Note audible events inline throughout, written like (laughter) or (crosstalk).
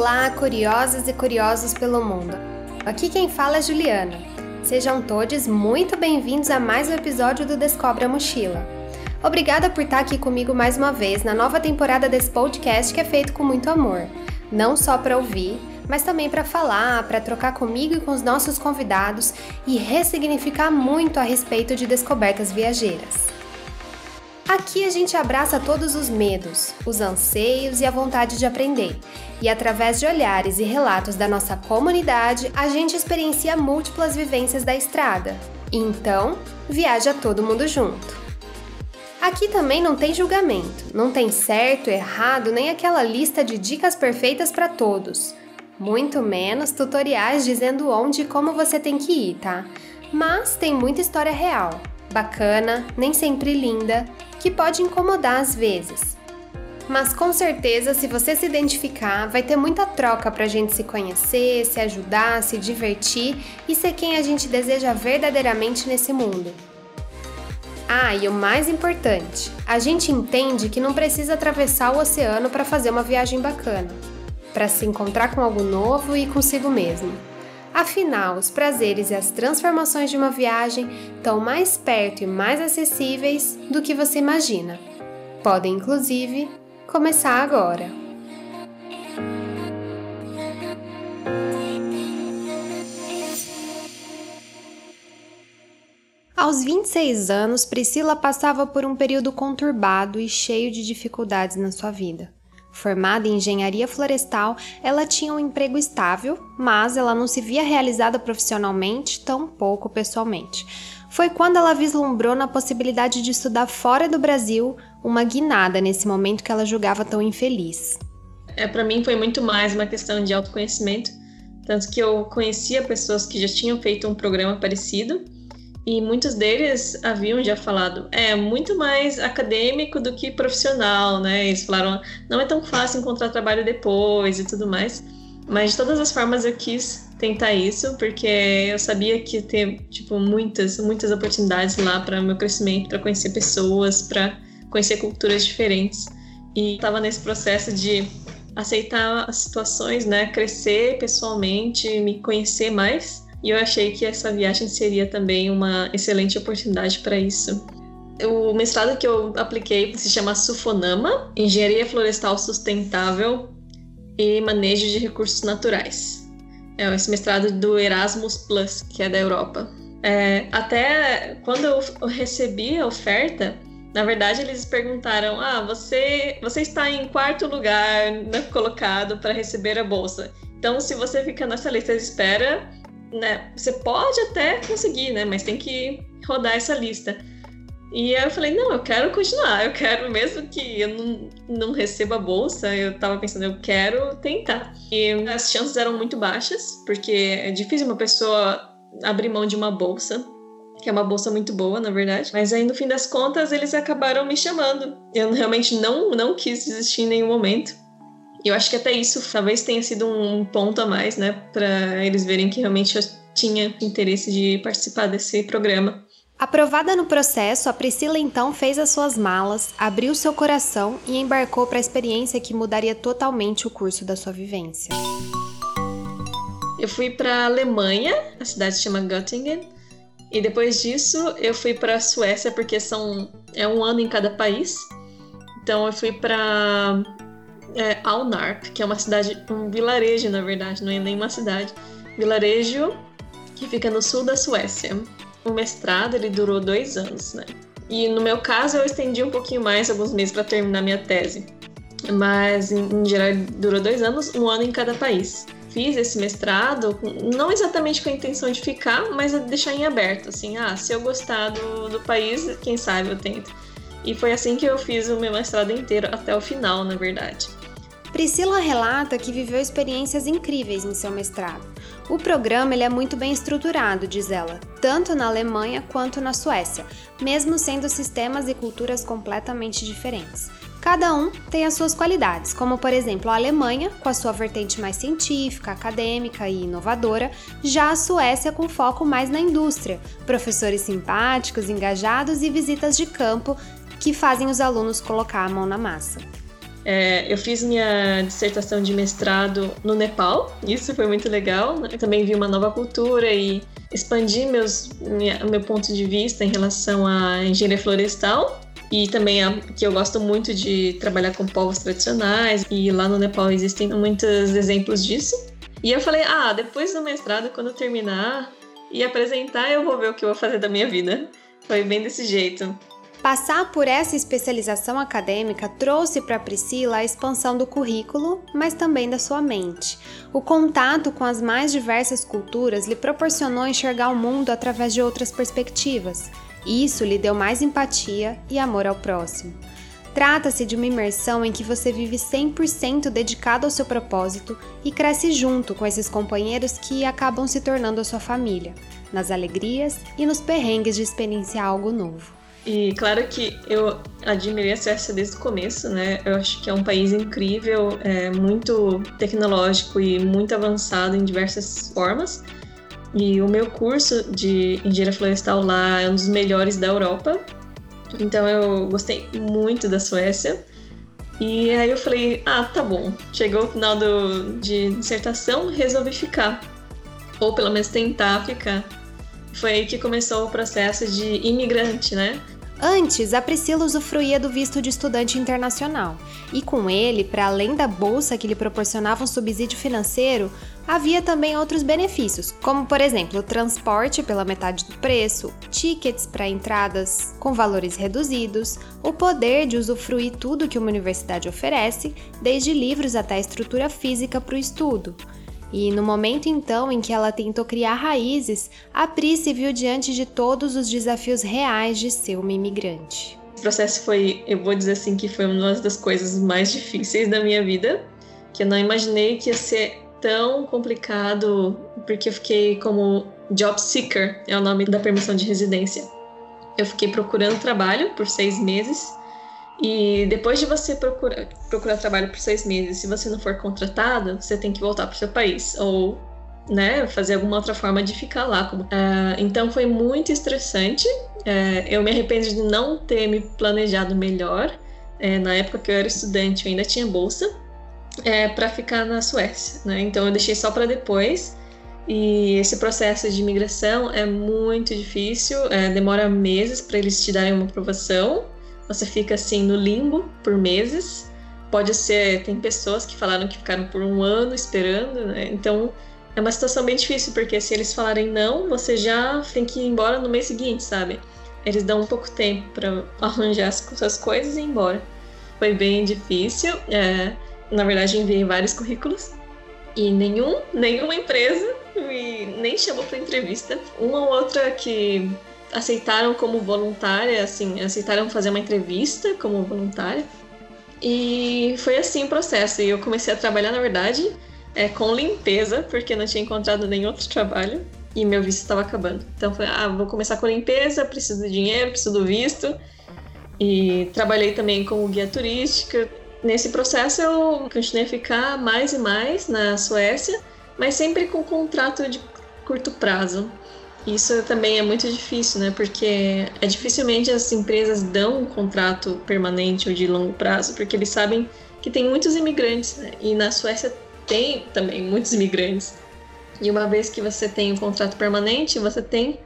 Olá, curiosas e curiosos pelo mundo. Aqui quem fala é Juliana. Sejam todos muito bem-vindos a mais um episódio do Descobre a Mochila. Obrigada por estar aqui comigo mais uma vez na nova temporada desse podcast que é feito com muito amor, não só para ouvir, mas também para falar, para trocar comigo e com os nossos convidados e ressignificar muito a respeito de descobertas viajeiras. Aqui a gente abraça todos os medos, os anseios e a vontade de aprender. E através de olhares e relatos da nossa comunidade, a gente experiencia múltiplas vivências da estrada. Então, viaja todo mundo junto. Aqui também não tem julgamento, não tem certo, errado, nem aquela lista de dicas perfeitas para todos. Muito menos tutoriais dizendo onde e como você tem que ir, tá? Mas tem muita história real, bacana, nem sempre linda, que pode incomodar às vezes. Mas com certeza, se você se identificar, vai ter muita troca para a gente se conhecer, se ajudar, se divertir e ser quem a gente deseja verdadeiramente nesse mundo. Ah, e o mais importante, a gente entende que não precisa atravessar o oceano para fazer uma viagem bacana, para se encontrar com algo novo e consigo mesmo. Afinal, os prazeres e as transformações de uma viagem estão mais perto e mais acessíveis do que você imagina. Podem, inclusive, começar agora. Aos 26 anos, Priscila passava por um período conturbado e cheio de dificuldades na sua vida. Formada em engenharia florestal, ela tinha um emprego estável, mas ela não se via realizada profissionalmente, tampouco pessoalmente. Foi quando ela vislumbrou na possibilidade de estudar fora do Brasil uma guinada nesse momento que ela julgava tão infeliz. É, para mim foi muito mais uma questão de autoconhecimento, tanto que eu conhecia pessoas que já tinham feito um programa parecido e muitos deles haviam já falado, é muito mais acadêmico do que profissional, né? Eles falaram, não é tão fácil encontrar trabalho depois e tudo mais. Mas de todas as formas eu quis tentar isso, porque eu sabia que ter, tipo, muitas, muitas oportunidades lá para meu crescimento, para conhecer pessoas, para conhecer culturas diferentes. E estava nesse processo de aceitar as situações, né? Crescer pessoalmente, me conhecer mais e eu achei que essa viagem seria também uma excelente oportunidade para isso. O mestrado que eu apliquei se chama Sufonama, Engenharia Florestal Sustentável e Manejo de Recursos Naturais. É esse mestrado do Erasmus Plus, que é da Europa. É, até quando eu recebi a oferta, na verdade eles perguntaram: Ah, você, você está em quarto lugar né, colocado para receber a bolsa. Então, se você fica nessa lista de espera, né, você pode até conseguir, né, mas tem que rodar essa lista. E aí eu falei, não, eu quero continuar, eu quero, mesmo que eu não, não receba a bolsa, eu tava pensando, eu quero tentar. E as chances eram muito baixas, porque é difícil uma pessoa abrir mão de uma bolsa, que é uma bolsa muito boa, na verdade. Mas aí, no fim das contas, eles acabaram me chamando. Eu realmente não, não quis desistir em nenhum momento. E eu acho que até isso talvez tenha sido um ponto a mais, né, para eles verem que realmente eu tinha interesse de participar desse programa. Aprovada no processo, a Priscila então fez as suas malas, abriu seu coração e embarcou para a experiência que mudaria totalmente o curso da sua vivência. Eu fui para a Alemanha, a cidade se chama Göttingen, e depois disso eu fui para a Suécia porque são é um ano em cada país. Então eu fui para é, Alnarp, que é uma cidade, um vilarejo, na verdade, não é nem uma cidade. Vilarejo que fica no sul da Suécia. O mestrado ele durou dois anos, né? E no meu caso eu estendi um pouquinho mais, alguns meses, para terminar minha tese. Mas em, em geral durou dois anos, um ano em cada país. Fiz esse mestrado, não exatamente com a intenção de ficar, mas deixar em aberto, assim, ah, se eu gostar do, do país, quem sabe eu tento. E foi assim que eu fiz o meu mestrado inteiro, até o final, na verdade. Priscila relata que viveu experiências incríveis em seu mestrado. O programa ele é muito bem estruturado, diz ela, tanto na Alemanha quanto na Suécia, mesmo sendo sistemas e culturas completamente diferentes. Cada um tem as suas qualidades, como por exemplo a Alemanha, com a sua vertente mais científica, acadêmica e inovadora, já a Suécia com foco mais na indústria, professores simpáticos, engajados e visitas de campo que fazem os alunos colocar a mão na massa. É, eu fiz minha dissertação de mestrado no Nepal, isso foi muito legal. Né? Eu também vi uma nova cultura e expandi meus, minha, meu ponto de vista em relação à engenharia florestal e também a, que eu gosto muito de trabalhar com povos tradicionais e lá no Nepal existem muitos exemplos disso. E eu falei, ah, depois do mestrado, quando eu terminar e apresentar, eu vou ver o que eu vou fazer da minha vida. Foi bem desse jeito. Passar por essa especialização acadêmica trouxe para Priscila a expansão do currículo, mas também da sua mente. O contato com as mais diversas culturas lhe proporcionou enxergar o mundo através de outras perspectivas. Isso lhe deu mais empatia e amor ao próximo. Trata-se de uma imersão em que você vive 100% dedicado ao seu propósito e cresce junto com esses companheiros que acabam se tornando a sua família, nas alegrias e nos perrengues de experienciar algo novo. E claro que eu admirei a Suécia desde o começo, né? Eu acho que é um país incrível, é muito tecnológico e muito avançado em diversas formas. E o meu curso de engenharia florestal lá é um dos melhores da Europa. Então eu gostei muito da Suécia. E aí eu falei, ah, tá bom. Chegou o final do, de dissertação, resolvi ficar. Ou pelo menos tentar ficar. Foi aí que começou o processo de imigrante, né? Antes, a Priscila usufruía do visto de estudante internacional, e com ele, para além da bolsa que lhe proporcionava um subsídio financeiro, havia também outros benefícios, como por exemplo, transporte pela metade do preço, tickets para entradas com valores reduzidos, o poder de usufruir tudo que uma universidade oferece, desde livros até a estrutura física para o estudo. E no momento então em que ela tentou criar raízes, a Pri se viu diante de todos os desafios reais de ser uma imigrante. O processo foi, eu vou dizer assim, que foi uma das coisas mais difíceis da minha vida, que eu não imaginei que ia ser tão complicado, porque eu fiquei como job seeker, é o nome da permissão de residência. Eu fiquei procurando trabalho por seis meses e depois de você procurar, procurar trabalho por seis meses, se você não for contratado, você tem que voltar para o seu país. Ou né, fazer alguma outra forma de ficar lá. Uh, então foi muito estressante. Uh, eu me arrependo de não ter me planejado melhor. Uh, na época que eu era estudante, eu ainda tinha bolsa para ficar na Suécia. Né? Então eu deixei só para depois. E esse processo de imigração é muito difícil, demora meses para eles te darem uma aprovação. Você fica assim no limbo por meses. Pode ser, tem pessoas que falaram que ficaram por um ano esperando, né? Então é uma situação bem difícil, porque se eles falarem não, você já tem que ir embora no mês seguinte, sabe? Eles dão um pouco tempo para (laughs) arranjar as suas coisas e ir embora. Foi bem difícil. É, na verdade, enviei vários currículos e nenhum, nenhuma empresa me nem chamou para entrevista. Uma ou outra que aceitaram como voluntária, assim, aceitaram fazer uma entrevista como voluntária. E foi assim o processo. E eu comecei a trabalhar, na verdade, é, com limpeza, porque não tinha encontrado nenhum outro trabalho e meu visto estava acabando. Então foi, ah, vou começar com limpeza, preciso de dinheiro, preciso do visto. E trabalhei também como guia turística. Nesse processo eu continuei a ficar mais e mais na Suécia, mas sempre com contrato de curto prazo. Isso também é muito difícil, né? Porque é dificilmente as empresas dão um contrato permanente ou de longo prazo, porque eles sabem que tem muitos imigrantes, né? E na Suécia tem também muitos imigrantes. E uma vez que você tem um contrato permanente, você tem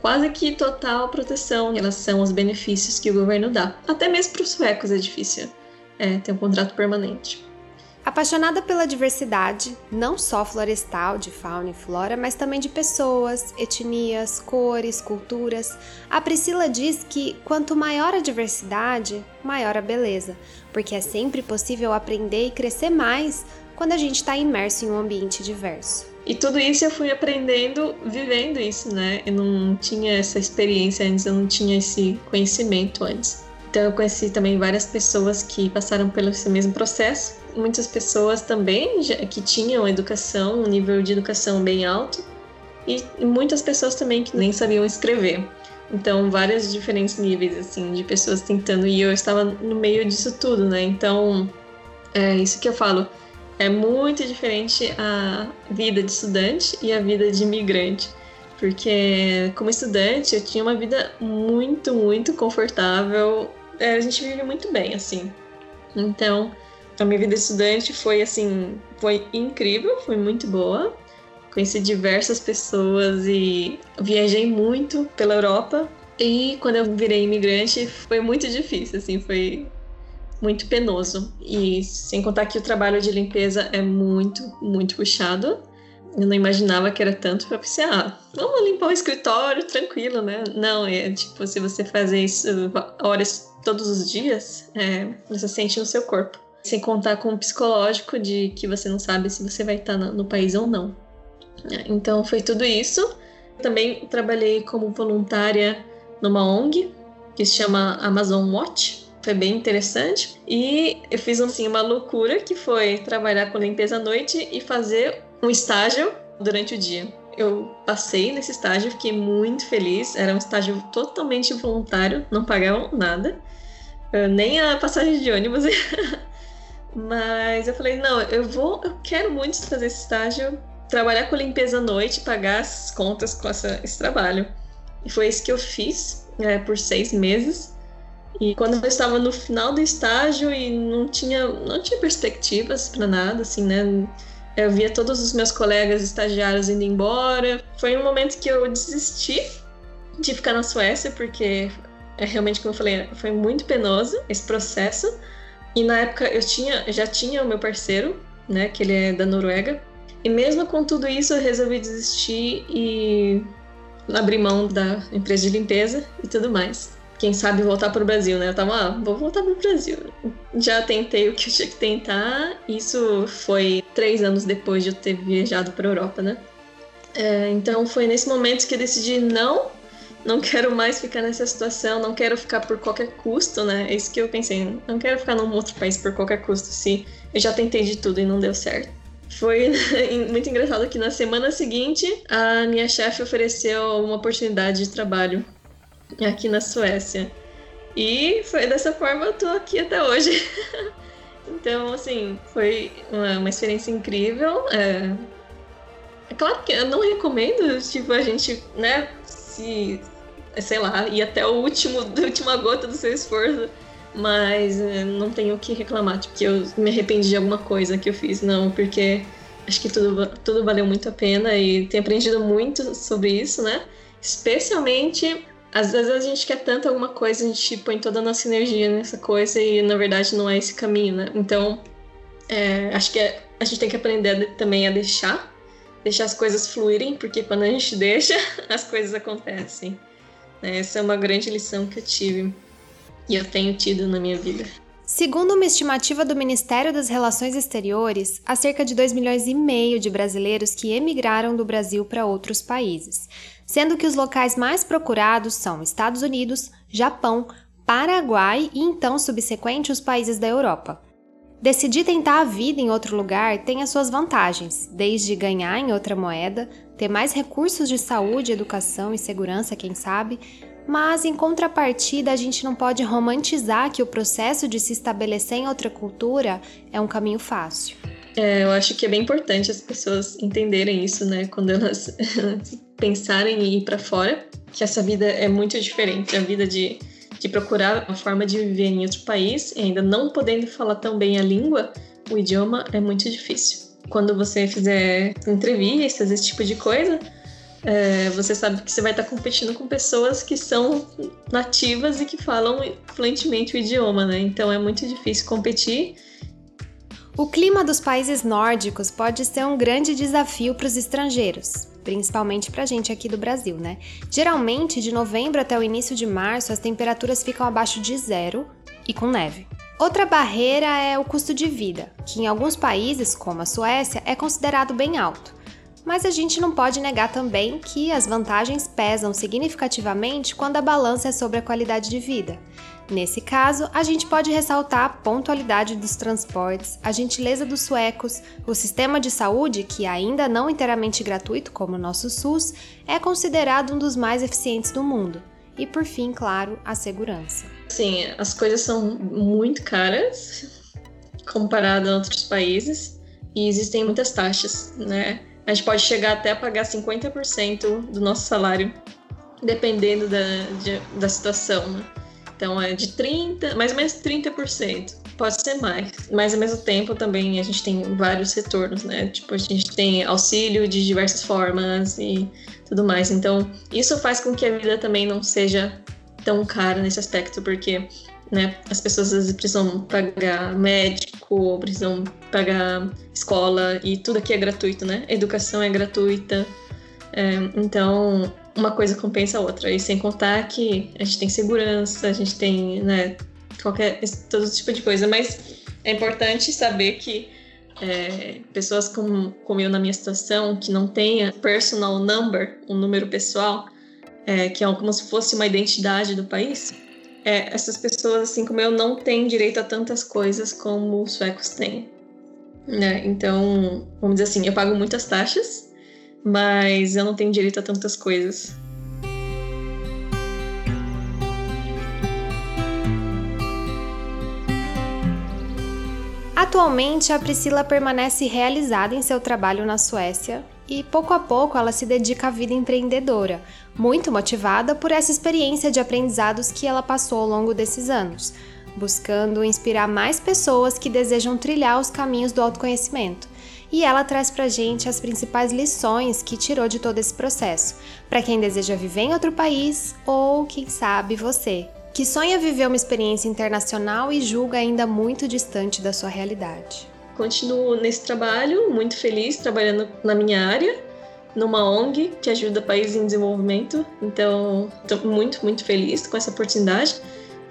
quase que total proteção em relação aos benefícios que o governo dá. Até mesmo para os suecos é difícil é, ter um contrato permanente. Apaixonada pela diversidade, não só florestal, de fauna e flora, mas também de pessoas, etnias, cores, culturas, a Priscila diz que quanto maior a diversidade, maior a beleza, porque é sempre possível aprender e crescer mais quando a gente está imerso em um ambiente diverso. E tudo isso eu fui aprendendo vivendo isso, né? Eu não tinha essa experiência antes, eu não tinha esse conhecimento antes. Então eu conheci também várias pessoas que passaram pelo esse mesmo processo muitas pessoas também que tinham educação, um nível de educação bem alto, e muitas pessoas também que nem sabiam escrever. Então, vários diferentes níveis, assim, de pessoas tentando, e eu estava no meio disso tudo, né? Então, é isso que eu falo. É muito diferente a vida de estudante e a vida de imigrante. Porque, como estudante, eu tinha uma vida muito, muito confortável. É, a gente vive muito bem, assim. Então, A minha vida estudante foi assim, foi incrível, foi muito boa. Conheci diversas pessoas e viajei muito pela Europa. E quando eu virei imigrante, foi muito difícil, assim, foi muito penoso. E sem contar que o trabalho de limpeza é muito, muito puxado. Eu não imaginava que era tanto pra pensar, ah, vamos limpar o escritório tranquilo, né? Não, é tipo, se você fazer isso horas todos os dias, é, você sente no seu corpo. Sem contar com o psicológico de que você não sabe se você vai estar no país ou não. Então foi tudo isso. Também trabalhei como voluntária numa ONG que se chama Amazon Watch. Foi bem interessante. E eu fiz assim, uma loucura que foi trabalhar com limpeza à noite e fazer um estágio durante o dia. Eu passei nesse estágio, fiquei muito feliz. Era um estágio totalmente voluntário, não pagavam nada, nem a passagem de ônibus. (laughs) Mas eu falei, não, eu vou, eu quero muito fazer esse estágio, trabalhar com limpeza à noite, pagar as contas com essa, esse trabalho. E foi isso que eu fiz é, por seis meses. E quando eu estava no final do estágio e não tinha, não tinha perspectivas para nada, assim, né? Eu via todos os meus colegas estagiários indo embora. Foi um momento que eu desisti de ficar na Suécia, porque é realmente, como eu falei, foi muito penoso esse processo. E na época eu tinha, já tinha o meu parceiro, né, que ele é da Noruega. E mesmo com tudo isso, eu resolvi desistir e abrir mão da empresa de limpeza e tudo mais. Quem sabe voltar para o Brasil, né? Eu tava, ah, vou voltar para o Brasil. Já tentei o que eu tinha que tentar. Isso foi três anos depois de eu ter viajado para a Europa, né? É, então foi nesse momento que eu decidi não, não quero mais ficar nessa situação, não quero ficar por qualquer custo, né? É isso que eu pensei. Não quero ficar num outro país por qualquer custo, se eu já tentei de tudo e não deu certo. Foi (laughs) muito engraçado que na semana seguinte a minha chefe ofereceu uma oportunidade de trabalho aqui na Suécia. E foi dessa forma eu tô aqui até hoje. (laughs) então, assim, foi uma, uma experiência incrível. É... é... claro que eu não recomendo, tipo, a gente, né, se, sei lá, ir até o último, a (laughs) última gota do seu esforço. Mas é, não tenho o que reclamar, tipo, que eu me arrependi de alguma coisa que eu fiz, não, porque acho que tudo, tudo valeu muito a pena e tenho aprendido muito sobre isso, né? Especialmente às vezes a gente quer tanto alguma coisa, a gente põe toda a nossa energia nessa coisa e na verdade não é esse caminho, né? Então, é, acho que é, a gente tem que aprender também a deixar, deixar as coisas fluírem, porque quando a gente (laughs) deixa, as coisas acontecem. Né? Essa é uma grande lição que eu tive e eu tenho tido na minha vida. Segundo uma estimativa do Ministério das Relações Exteriores, há cerca de 2 milhões e meio de brasileiros que emigraram do Brasil para outros países, sendo que os locais mais procurados são Estados Unidos, Japão, Paraguai e então subsequente os países da Europa. Decidir tentar a vida em outro lugar tem as suas vantagens, desde ganhar em outra moeda, ter mais recursos de saúde, educação e segurança, quem sabe, mas em contrapartida a gente não pode romantizar que o processo de se estabelecer em outra cultura é um caminho fácil. É, eu acho que é bem importante as pessoas entenderem isso, né? Quando elas (laughs) pensarem em ir para fora, que essa vida é muito diferente. A vida de, de procurar uma forma de viver em outro país e ainda não podendo falar tão bem a língua, o idioma é muito difícil. Quando você fizer entrevistas, esse tipo de coisa, é, você sabe que você vai estar competindo com pessoas que são nativas e que falam fluentemente o idioma, né? Então é muito difícil competir. O clima dos países nórdicos pode ser um grande desafio para os estrangeiros, principalmente para a gente aqui do Brasil, né? Geralmente, de novembro até o início de março, as temperaturas ficam abaixo de zero e com neve. Outra barreira é o custo de vida, que em alguns países, como a Suécia, é considerado bem alto. Mas a gente não pode negar também que as vantagens pesam significativamente quando a balança é sobre a qualidade de vida. Nesse caso, a gente pode ressaltar a pontualidade dos transportes, a gentileza dos suecos, o sistema de saúde, que ainda não inteiramente gratuito como o nosso SUS, é considerado um dos mais eficientes do mundo. E por fim, claro, a segurança. Sim, as coisas são muito caras comparado a outros países e existem muitas taxas, né? a gente pode chegar até a pagar 50% do nosso salário, dependendo da, de, da situação. Né? Então é de 30%, mais ou menos 30%. Pode ser mais, mas ao mesmo tempo também a gente tem vários retornos, né? Tipo, a gente tem auxílio de diversas formas e tudo mais. Então, isso faz com que a vida também não seja tão cara nesse aspecto, porque né, as pessoas às vezes precisam pagar médico, precisam pagar escola e tudo aqui é gratuito, né? Educação é gratuita. É, então, uma coisa compensa a outra. E sem contar que a gente tem segurança, a gente tem, né, qualquer todo tipo de coisa, mas é importante saber que é, pessoas como, como eu na minha situação, que não tenha personal number, um número pessoal, é, que é como se fosse uma identidade do país, é, essas pessoas, assim como eu, não têm direito a tantas coisas como os suecos têm. Né? Então, vamos dizer assim, eu pago muitas taxas, mas eu não tenho direito a tantas coisas. Atualmente, a Priscila permanece realizada em seu trabalho na Suécia e pouco a pouco ela se dedica à vida empreendedora, muito motivada por essa experiência de aprendizados que ela passou ao longo desses anos, buscando inspirar mais pessoas que desejam trilhar os caminhos do autoconhecimento. E ela traz pra gente as principais lições que tirou de todo esse processo, para quem deseja viver em outro país ou, quem sabe, você, que sonha viver uma experiência internacional e julga ainda muito distante da sua realidade. Continuo nesse trabalho, muito feliz, trabalhando na minha área, numa ONG que ajuda países em desenvolvimento. Então, estou muito, muito feliz com essa oportunidade.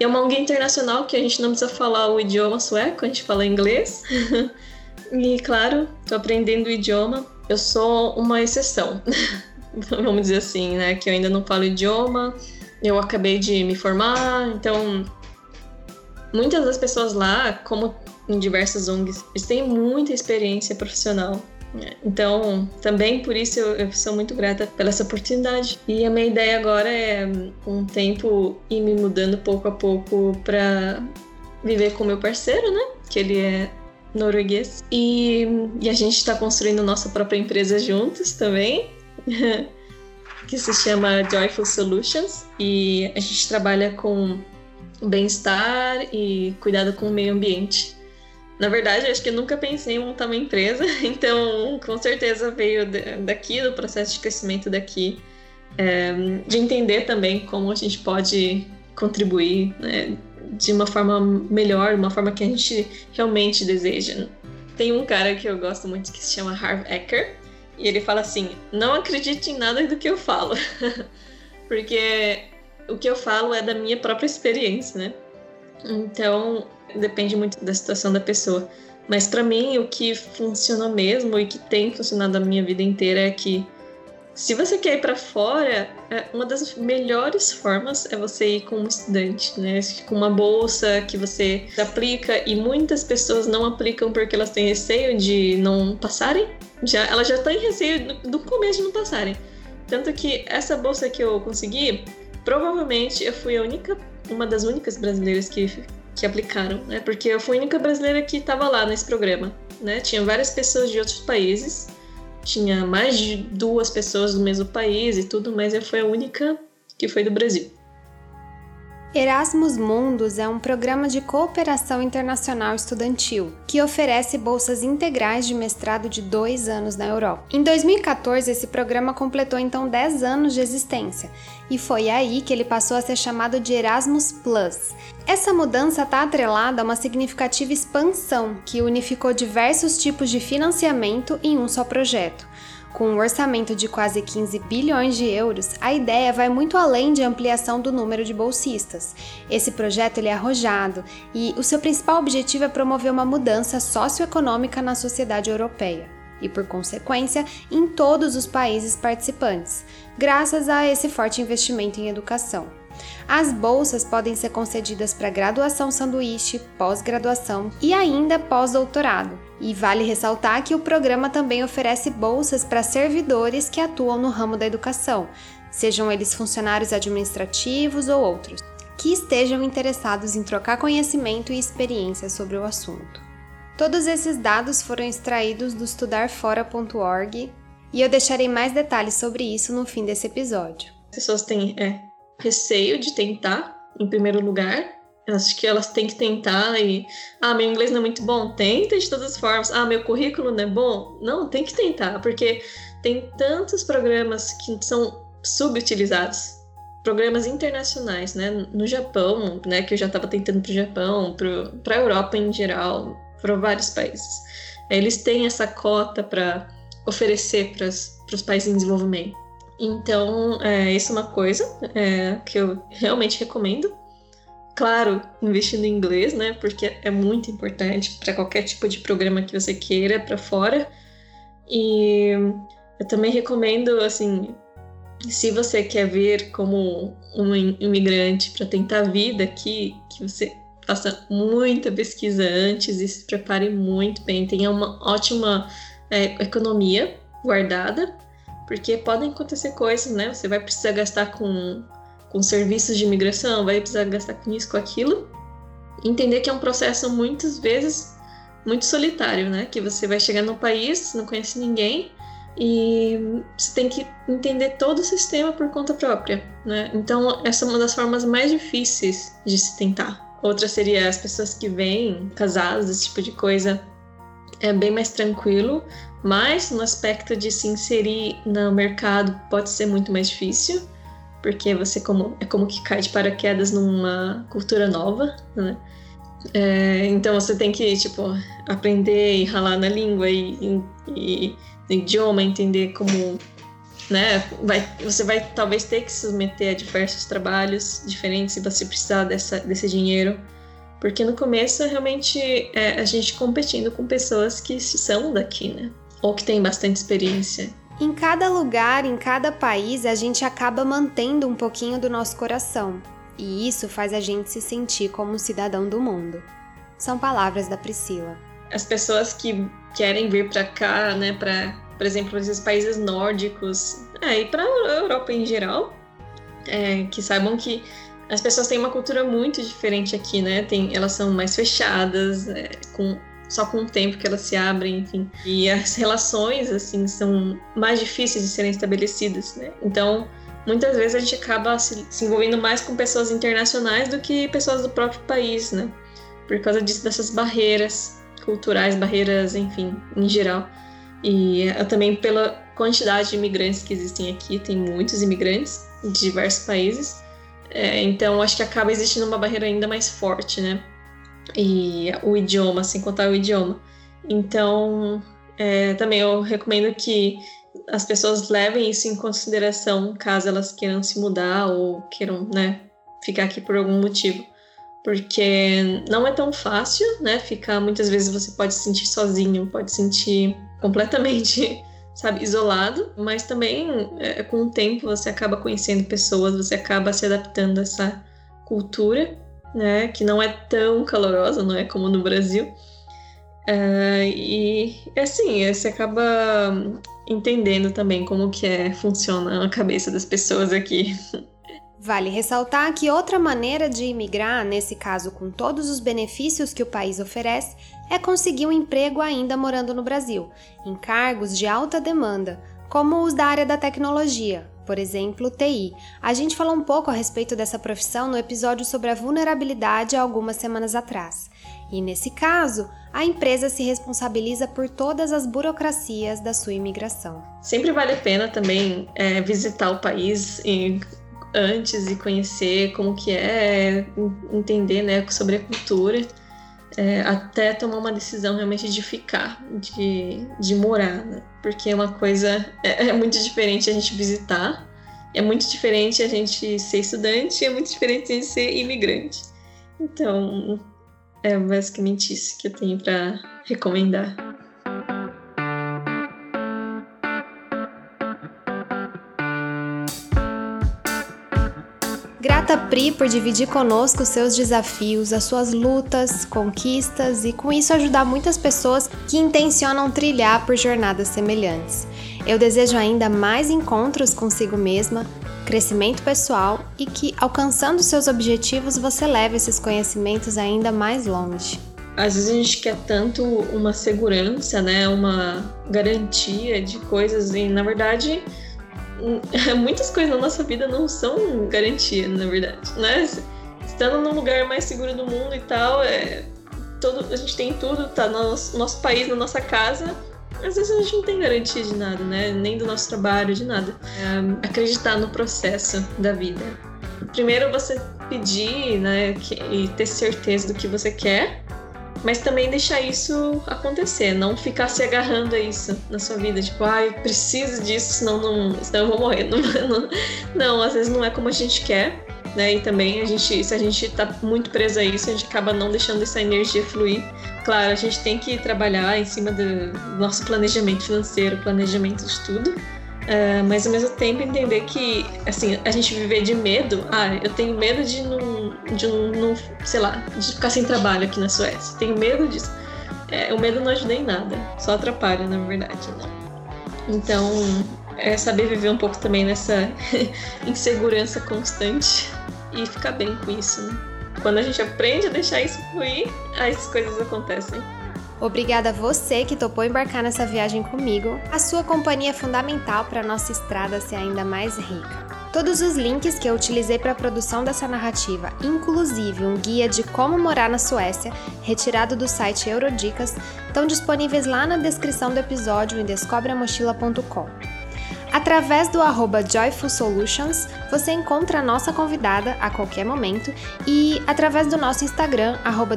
E é uma ONG internacional que a gente não precisa falar o idioma sueco, a gente fala inglês. (laughs) e, claro, estou aprendendo o idioma. Eu sou uma exceção, (laughs) vamos dizer assim, né? Que eu ainda não falo idioma eu acabei de me formar, então muitas das pessoas lá, como em diversas ONGs, eles têm muita experiência profissional. Né? Então, também por isso eu, eu, sou muito grata pela essa oportunidade. E a minha ideia agora é, com o tempo, ir me mudando pouco a pouco para viver com meu parceiro, né? Que ele é norueguês. E, e a gente está construindo nossa própria empresa juntos também. (laughs) que se chama Joyful Solutions e a gente trabalha com bem-estar e cuidado com o meio ambiente. Na verdade, acho que nunca pensei em montar uma empresa, (laughs) então com certeza veio daqui, do processo de crescimento daqui, é, de entender também como a gente pode contribuir né, de uma forma melhor, uma forma que a gente realmente deseja. Tem um cara que eu gosto muito que se chama Harv Eker, e ele fala assim: não acredite em nada do que eu falo. (laughs) Porque o que eu falo é da minha própria experiência, né? Então, depende muito da situação da pessoa. Mas para mim, o que funcionou mesmo e que tem funcionado a minha vida inteira é que se você quer ir para fora, é, uma das melhores formas é você ir como estudante, né? Com uma bolsa que você aplica e muitas pessoas não aplicam porque elas têm receio de não passarem já, ela já tá em receio do começo de não passarem. Tanto que essa bolsa que eu consegui, provavelmente eu fui a única, uma das únicas brasileiras que, que aplicaram, né? Porque eu fui a única brasileira que estava lá nesse programa, né? Tinha várias pessoas de outros países, tinha mais de duas pessoas do mesmo país e tudo, mas eu fui a única que foi do Brasil. Erasmus Mundus é um programa de cooperação internacional estudantil que oferece bolsas integrais de mestrado de dois anos na Europa. Em 2014, esse programa completou então 10 anos de existência e foi aí que ele passou a ser chamado de Erasmus Plus. Essa mudança está atrelada a uma significativa expansão que unificou diversos tipos de financiamento em um só projeto. Com um orçamento de quase 15 bilhões de euros, a ideia vai muito além de ampliação do número de bolsistas. Esse projeto ele é arrojado e o seu principal objetivo é promover uma mudança socioeconômica na sociedade europeia e, por consequência, em todos os países participantes, graças a esse forte investimento em educação. As bolsas podem ser concedidas para graduação sanduíche, pós-graduação e ainda pós-doutorado. E vale ressaltar que o programa também oferece bolsas para servidores que atuam no ramo da educação, sejam eles funcionários administrativos ou outros, que estejam interessados em trocar conhecimento e experiência sobre o assunto. Todos esses dados foram extraídos do estudarfora.org e eu deixarei mais detalhes sobre isso no fim desse episódio. As pessoas têm é, receio de tentar, em primeiro lugar, Acho que elas têm que tentar e. Ah, meu inglês não é muito bom? Tenta de todas as formas. Ah, meu currículo não é bom? Não, tem que tentar, porque tem tantos programas que são subutilizados. Programas internacionais, né? No Japão, né? Que eu já estava tentando para o Japão, para a Europa em geral, para vários países. Eles têm essa cota para oferecer para os países em desenvolvimento. Então, é, isso é uma coisa é, que eu realmente recomendo. Claro, investindo em inglês, né? Porque é muito importante para qualquer tipo de programa que você queira para fora. E eu também recomendo, assim, se você quer vir como um imigrante para tentar a vida aqui, que você faça muita pesquisa antes e se prepare muito bem, tenha uma ótima é, economia guardada, porque podem acontecer coisas, né? Você vai precisar gastar com, com serviços de imigração, vai precisar gastar com isso, com aquilo. Entender que é um processo muitas vezes muito solitário, né? Que você vai chegar no país, não conhece ninguém, e você tem que entender todo o sistema por conta própria, né? Então, essa é uma das formas mais difíceis de se tentar. Outra seria as pessoas que vêm casadas, esse tipo de coisa, é bem mais tranquilo, mas no aspecto de se inserir no mercado pode ser muito mais difícil, porque você como, é como que cai de paraquedas numa cultura nova, né? É, então você tem que, tipo, aprender e ralar na língua e, e idioma, entender como, né, vai, você vai talvez ter que se submeter a diversos trabalhos diferentes se você precisar dessa, desse dinheiro. Porque no começo realmente é a gente competindo com pessoas que são daqui, né? Ou que têm bastante experiência. Em cada lugar, em cada país, a gente acaba mantendo um pouquinho do nosso coração. E isso faz a gente se sentir como um cidadão do mundo. São palavras da Priscila. As pessoas que querem vir para cá, né, para, por exemplo, esses países nórdicos, é, e para a Europa em geral, é, que saibam que as pessoas têm uma cultura muito diferente aqui, né? Tem, elas são mais fechadas, é, com só com o tempo que elas se abrem, enfim. E as relações, assim, são mais difíceis de serem estabelecidas, né? Então, muitas vezes a gente acaba se, se envolvendo mais com pessoas internacionais do que pessoas do próprio país, né? Por causa disso, dessas barreiras culturais, barreiras, enfim, em geral. E também pela quantidade de imigrantes que existem aqui, tem muitos imigrantes de diversos países. É, então acho que acaba existindo uma barreira ainda mais forte, né? E o idioma, sem contar o idioma. Então, é, também eu recomendo que as pessoas levem isso em consideração caso elas queiram se mudar ou queiram, né, ficar aqui por algum motivo porque não é tão fácil, né? Ficar muitas vezes você pode se sentir sozinho, pode se sentir completamente, sabe, isolado, mas também é, com o tempo você acaba conhecendo pessoas, você acaba se adaptando a essa cultura, né? Que não é tão calorosa, não é como no Brasil. Uh, e assim, você acaba entendendo também como que é, funciona a cabeça das pessoas aqui. (laughs) Vale ressaltar que outra maneira de imigrar, nesse caso com todos os benefícios que o país oferece, é conseguir um emprego ainda morando no Brasil, em cargos de alta demanda, como os da área da tecnologia, por exemplo, TI. A gente falou um pouco a respeito dessa profissão no episódio sobre a vulnerabilidade há algumas semanas atrás. E nesse caso, a empresa se responsabiliza por todas as burocracias da sua imigração. Sempre vale a pena também é, visitar o país e antes e conhecer como que é, entender né, sobre a cultura, é, até tomar uma decisão realmente de ficar, de, de morar, né? Porque é uma coisa, é, é muito diferente a gente visitar, é muito diferente a gente ser estudante, é muito diferente a gente ser imigrante. Então, é basicamente isso que eu tenho para recomendar. Grata Pri por dividir conosco seus desafios, as suas lutas, conquistas e com isso ajudar muitas pessoas que intencionam trilhar por jornadas semelhantes. Eu desejo ainda mais encontros consigo mesma, crescimento pessoal e que, alcançando seus objetivos, você leve esses conhecimentos ainda mais longe. Às vezes a gente quer tanto uma segurança, né, uma garantia de coisas e na verdade (laughs) muitas coisas na nossa vida não são garantia, na verdade, né? estando no lugar mais seguro do mundo e tal, é, todo, a gente tem tudo, tá no nosso, nosso país, na nossa casa. Às vezes a gente não tem garantia de nada, né? Nem do nosso trabalho, de nada. É, acreditar no processo da vida. Primeiro você pedir, né, que, e ter certeza do que você quer, mas também deixar isso acontecer, não ficar se agarrando a isso na sua vida, tipo, ah, preciso disso, senão, não, senão eu vou morrer. (laughs) Não, não, não, às vezes não é como a gente quer, né? E também a gente, se a gente tá muito preso a isso, a gente acaba não deixando essa energia fluir. Claro, a gente tem que trabalhar em cima do nosso planejamento financeiro, planejamento de tudo. Uh, mas ao mesmo tempo entender que, assim, a gente viver de medo, ah, eu tenho medo de de não, sei lá, de ficar sem trabalho aqui na Suécia, tenho medo disso. É, o medo não ajuda em nada, só atrapalha, na verdade, né? Então, é saber viver um pouco também nessa (laughs) insegurança constante e ficar bem com isso, né? Quando a gente aprende a deixar isso fluir, as coisas acontecem. Obrigada a você que topou embarcar nessa viagem comigo. A sua companhia é fundamental para a nossa estrada ser ainda mais rica. Todos os links que eu utilizei para a produção dessa narrativa, inclusive um guia de como morar na Suécia, retirado do site Eurodicas, estão disponíveis lá na descrição do episódio em descobreamochila.com. Através do arroba Joyful Solutions, você encontra a nossa convidada a qualquer momento e através do nosso Instagram, arroba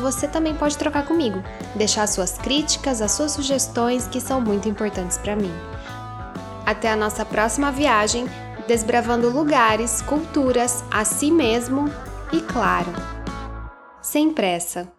você também pode trocar comigo, deixar suas críticas, as suas sugestões que são muito importantes para mim. Até a nossa próxima viagem, desbravando lugares, culturas, a si mesmo e, claro, sem pressa.